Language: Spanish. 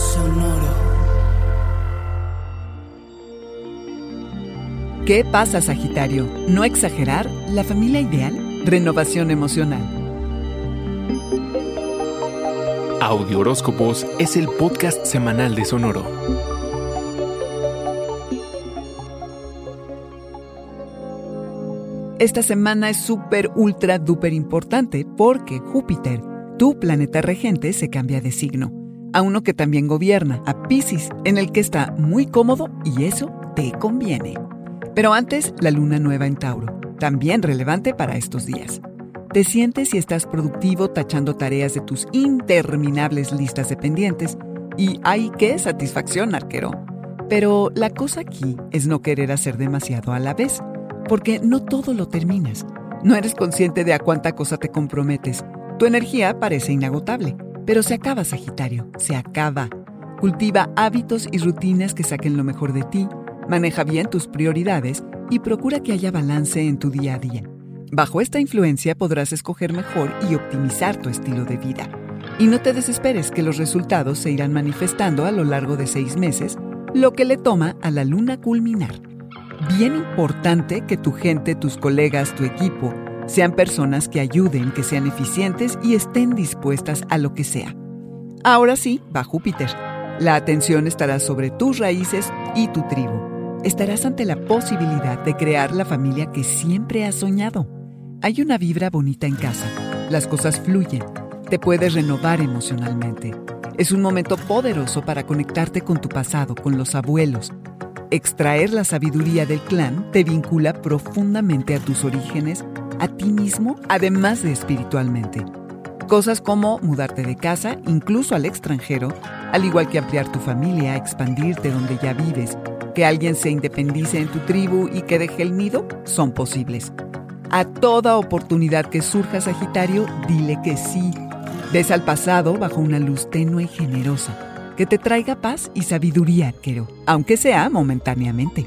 Sonoro. ¿Qué pasa, Sagitario? ¿No exagerar? ¿La familia ideal? Renovación emocional. Audio Horóscopos es el podcast semanal de Sonoro. Esta semana es súper, ultra, duper importante porque Júpiter, tu planeta regente, se cambia de signo a uno que también gobierna, a Pisces, en el que está muy cómodo y eso te conviene. Pero antes, la luna nueva en Tauro, también relevante para estos días. Te sientes y estás productivo tachando tareas de tus interminables listas de pendientes y ¡ay, qué satisfacción, arquero! Pero la cosa aquí es no querer hacer demasiado a la vez, porque no todo lo terminas. No eres consciente de a cuánta cosa te comprometes. Tu energía parece inagotable pero se acaba, Sagitario, se acaba. Cultiva hábitos y rutinas que saquen lo mejor de ti, maneja bien tus prioridades y procura que haya balance en tu día a día. Bajo esta influencia podrás escoger mejor y optimizar tu estilo de vida. Y no te desesperes que los resultados se irán manifestando a lo largo de seis meses, lo que le toma a la luna culminar. Bien importante que tu gente, tus colegas, tu equipo, sean personas que ayuden, que sean eficientes y estén dispuestas a lo que sea. Ahora sí, va Júpiter. La atención estará sobre tus raíces y tu tribu. Estarás ante la posibilidad de crear la familia que siempre has soñado. Hay una vibra bonita en casa. Las cosas fluyen. Te puedes renovar emocionalmente. Es un momento poderoso para conectarte con tu pasado, con los abuelos. Extraer la sabiduría del clan te vincula profundamente a tus orígenes a ti mismo, además de espiritualmente. Cosas como mudarte de casa, incluso al extranjero, al igual que ampliar tu familia, expandirte donde ya vives, que alguien se independice en tu tribu y que deje el nido, son posibles. A toda oportunidad que surja Sagitario, dile que sí. Ves al pasado bajo una luz tenue y generosa, que te traiga paz y sabiduría, quiero, aunque sea momentáneamente.